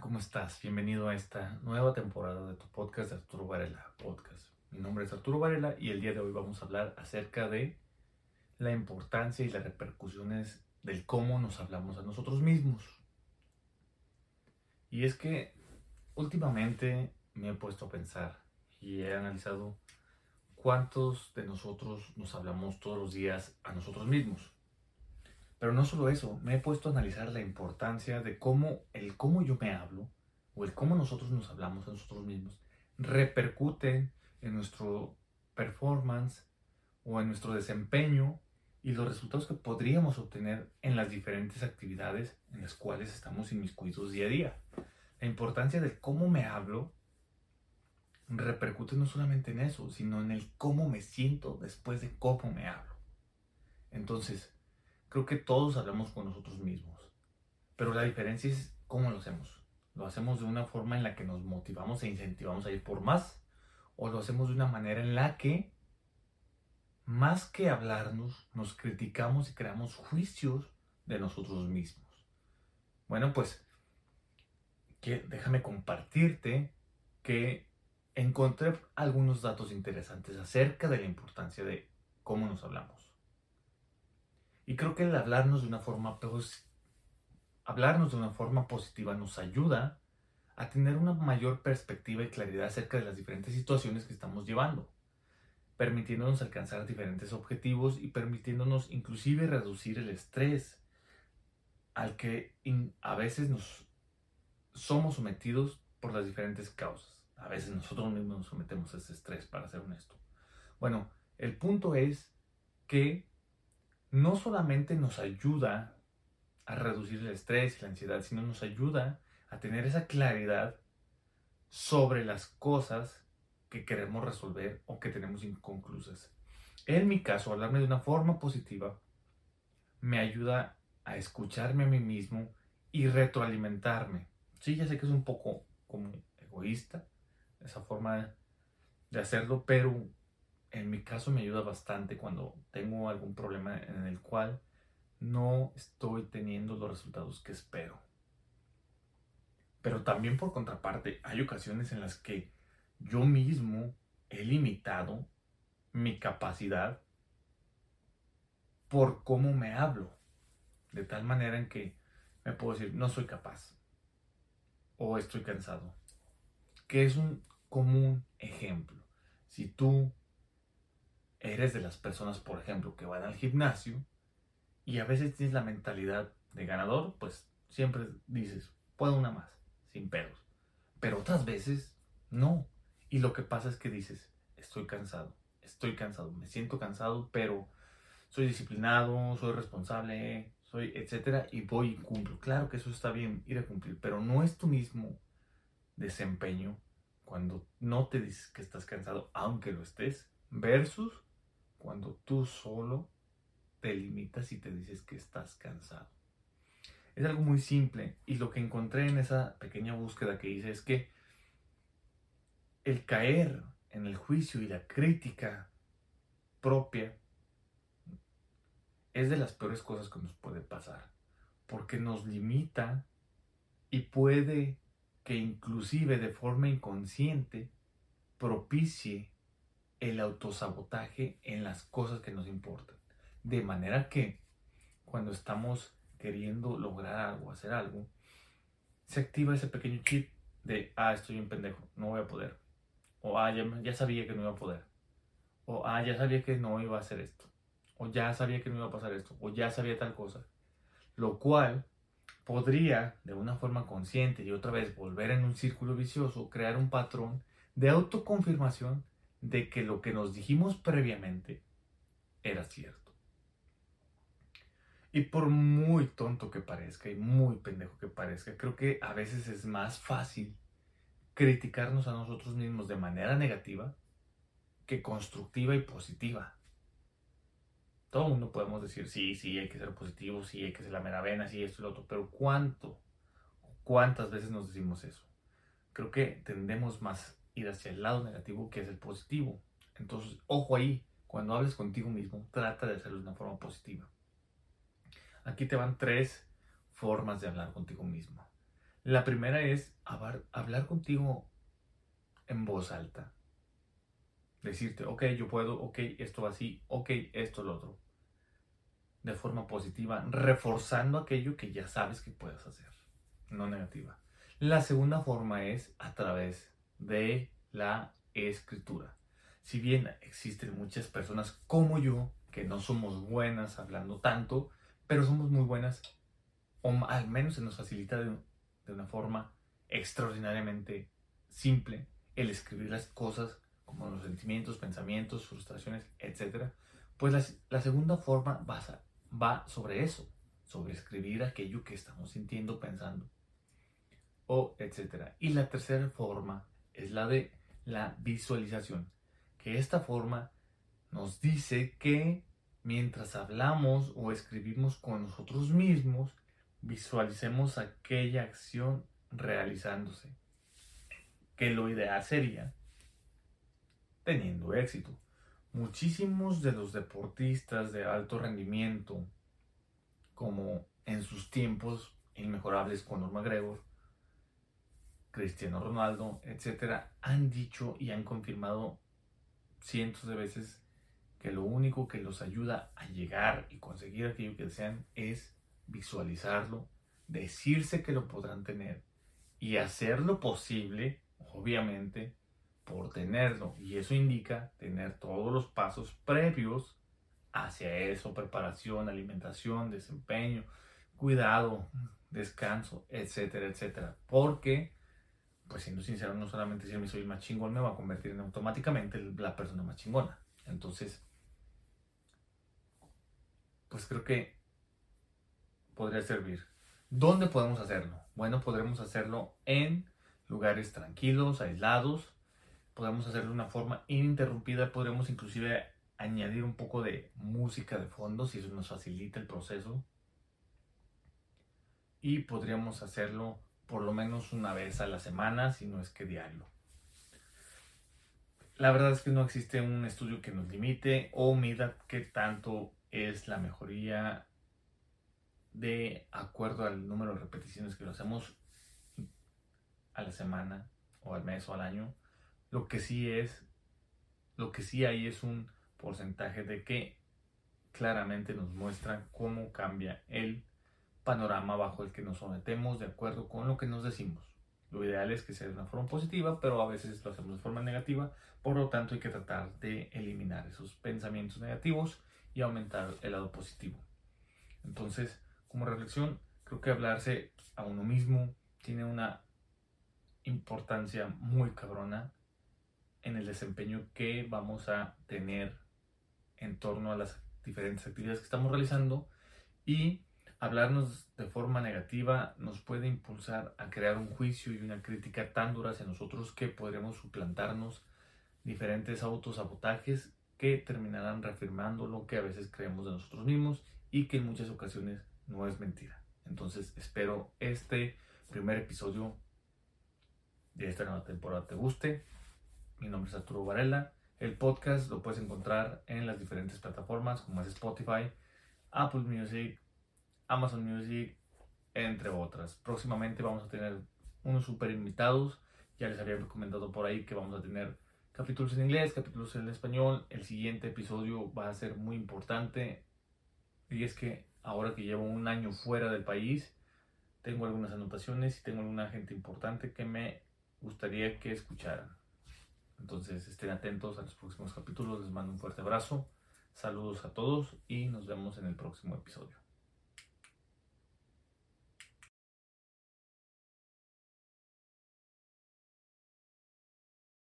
¿cómo estás? Bienvenido a esta nueva temporada de tu podcast de Arturo Varela Podcast. Mi nombre es Arturo Varela y el día de hoy vamos a hablar acerca de la importancia y las repercusiones del cómo nos hablamos a nosotros mismos. Y es que últimamente me he puesto a pensar y he analizado cuántos de nosotros nos hablamos todos los días a nosotros mismos. Pero no solo eso, me he puesto a analizar la importancia de cómo el cómo yo me hablo o el cómo nosotros nos hablamos a nosotros mismos repercute en nuestro performance o en nuestro desempeño y los resultados que podríamos obtener en las diferentes actividades en las cuales estamos inmiscuidos día a día. La importancia de cómo me hablo repercute no solamente en eso, sino en el cómo me siento después de cómo me hablo. Entonces, Creo que todos hablamos con nosotros mismos, pero la diferencia es cómo lo hacemos. ¿Lo hacemos de una forma en la que nos motivamos e incentivamos a ir por más? ¿O lo hacemos de una manera en la que, más que hablarnos, nos criticamos y creamos juicios de nosotros mismos? Bueno, pues déjame compartirte que encontré algunos datos interesantes acerca de la importancia de cómo nos hablamos. Y creo que el hablarnos de una forma, hablarnos de una forma positiva nos ayuda a tener una mayor perspectiva y claridad acerca de las diferentes situaciones que estamos llevando, permitiéndonos alcanzar diferentes objetivos y permitiéndonos inclusive reducir el estrés al que a veces nos somos sometidos por las diferentes causas. A veces nosotros mismos nos sometemos a ese estrés, para ser honesto. Bueno, el punto es que no solamente nos ayuda a reducir el estrés y la ansiedad, sino nos ayuda a tener esa claridad sobre las cosas que queremos resolver o que tenemos inconclusas. En mi caso, hablarme de una forma positiva me ayuda a escucharme a mí mismo y retroalimentarme. Sí, ya sé que es un poco como egoísta esa forma de hacerlo, pero en mi caso me ayuda bastante cuando tengo algún problema en el cual no estoy teniendo los resultados que espero. Pero también por contraparte, hay ocasiones en las que yo mismo he limitado mi capacidad por cómo me hablo. De tal manera en que me puedo decir, no soy capaz. O estoy cansado. Que es un común ejemplo. Si tú eres de las personas, por ejemplo, que van al gimnasio y a veces tienes la mentalidad de ganador, pues siempre dices, puedo una más, sin pedos. Pero otras veces no. Y lo que pasa es que dices, estoy cansado, estoy cansado, me siento cansado, pero soy disciplinado, soy responsable, soy etcétera, y voy y cumplo. Claro que eso está bien, ir a cumplir, pero no es tu mismo desempeño cuando no te dices que estás cansado, aunque lo estés, versus cuando tú solo te limitas y te dices que estás cansado. Es algo muy simple y lo que encontré en esa pequeña búsqueda que hice es que el caer en el juicio y la crítica propia es de las peores cosas que nos puede pasar, porque nos limita y puede que inclusive de forma inconsciente propicie el autosabotaje en las cosas que nos importan. De manera que cuando estamos queriendo lograr algo, hacer algo, se activa ese pequeño chip de, ah, estoy un pendejo, no voy a poder. O, ah, ya, sabía que no iba a poder. O, ah, ya sabía que no iba a hacer esto. O ya sabía que no iba a pasar esto. O ya sabía tal cosa. Lo cual podría, de una forma consciente y otra vez volver en un círculo vicioso, crear un patrón de autoconfirmación de que lo que nos dijimos previamente era cierto. Y por muy tonto que parezca y muy pendejo que parezca, creo que a veces es más fácil criticarnos a nosotros mismos de manera negativa que constructiva y positiva. Todo el mundo podemos decir, sí, sí, hay que ser positivo, sí, hay que ser la mera vena, sí, esto y lo otro, pero ¿cuánto? ¿Cuántas veces nos decimos eso? Creo que tendemos más ir hacia el lado negativo que es el positivo. Entonces, ojo ahí, cuando hables contigo mismo, trata de hacerlo de una forma positiva. Aquí te van tres formas de hablar contigo mismo. La primera es hablar contigo en voz alta. Decirte, ok, yo puedo, ok, esto va así, ok, esto lo otro. De forma positiva, reforzando aquello que ya sabes que puedes hacer, no negativa. La segunda forma es a través de la escritura. Si bien existen muchas personas como yo que no somos buenas hablando tanto, pero somos muy buenas, o al menos se nos facilita de, una forma extraordinariamente simple el escribir las cosas como los sentimientos, pensamientos, frustraciones, etc. Pues la, segunda forma va, va sobre eso, sobre escribir aquello que estamos sintiendo, pensando o etcétera. Y la tercera forma es la de la visualización, que esta forma nos dice que mientras hablamos o escribimos con nosotros mismos, visualicemos aquella acción realizándose, que lo ideal sería teniendo éxito. Muchísimos de los deportistas de alto rendimiento, como en sus tiempos inmejorables con McGregor, Cristiano Ronaldo, etcétera, han dicho y han confirmado cientos de veces que lo único que los ayuda a llegar y conseguir aquello que desean es visualizarlo, decirse que lo podrán tener y hacer lo posible, obviamente, por tenerlo. Y eso indica tener todos los pasos previos hacia eso, preparación, alimentación, desempeño, cuidado, descanso, etcétera, etcétera. Porque pues siendo sincero, no solamente si yo soy más chingón, me va a convertir en automáticamente la persona más chingona. Entonces, pues creo que podría servir. ¿Dónde podemos hacerlo? Bueno, podremos hacerlo en lugares tranquilos, aislados. Podemos hacerlo de una forma ininterrumpida. Podremos inclusive añadir un poco de música de fondo si eso nos facilita el proceso. Y podríamos hacerlo por lo menos una vez a la semana, si no es que diario. La verdad es que no existe un estudio que nos limite o mida qué tanto es la mejoría de acuerdo al número de repeticiones que lo hacemos a la semana o al mes o al año. Lo que sí es, lo que sí hay es un porcentaje de que claramente nos muestra cómo cambia el panorama bajo el que nos sometemos de acuerdo con lo que nos decimos. Lo ideal es que sea de una forma positiva, pero a veces lo hacemos de forma negativa, por lo tanto hay que tratar de eliminar esos pensamientos negativos y aumentar el lado positivo. Entonces, como reflexión, creo que hablarse a uno mismo tiene una importancia muy cabrona en el desempeño que vamos a tener en torno a las diferentes actividades que estamos realizando y Hablarnos de forma negativa nos puede impulsar a crear un juicio y una crítica tan dura hacia nosotros que podremos suplantarnos diferentes autosabotajes que terminarán reafirmando lo que a veces creemos de nosotros mismos y que en muchas ocasiones no es mentira. Entonces espero este primer episodio de esta nueva temporada te guste. Mi nombre es Arturo Varela. El podcast lo puedes encontrar en las diferentes plataformas como es Spotify, Apple Music, Amazon Music, entre otras. Próximamente vamos a tener unos super invitados. Ya les había recomendado por ahí que vamos a tener capítulos en inglés, capítulos en español. El siguiente episodio va a ser muy importante. Y es que ahora que llevo un año fuera del país, tengo algunas anotaciones y tengo alguna gente importante que me gustaría que escucharan. Entonces estén atentos a los próximos capítulos. Les mando un fuerte abrazo. Saludos a todos y nos vemos en el próximo episodio.